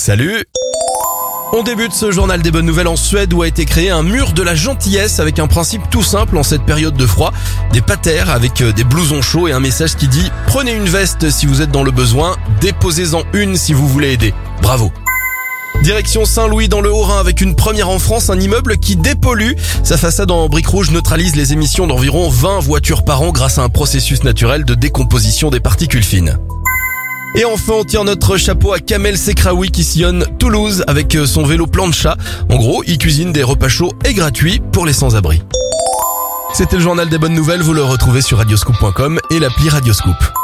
Salut on débute ce journal des bonnes nouvelles en Suède où a été créé un mur de la gentillesse avec un principe tout simple en cette période de froid. Des patères avec euh, des blousons chauds et un message qui dit prenez une veste si vous êtes dans le besoin, déposez-en une si vous voulez aider. Bravo. Direction Saint-Louis dans le Haut-Rhin avec une première en France, un immeuble qui dépollue. Sa façade en briques rouges neutralise les émissions d'environ 20 voitures par an grâce à un processus naturel de décomposition des particules fines. Et enfin, on tire notre chapeau à Kamel Sekraoui qui sillonne Toulouse avec euh, son vélo plancha. En gros, il cuisine des repas chauds et gratuits pour les sans-abri. C'était le journal des bonnes nouvelles, vous le retrouvez sur radioscoop.com et l'appli Radioscoop.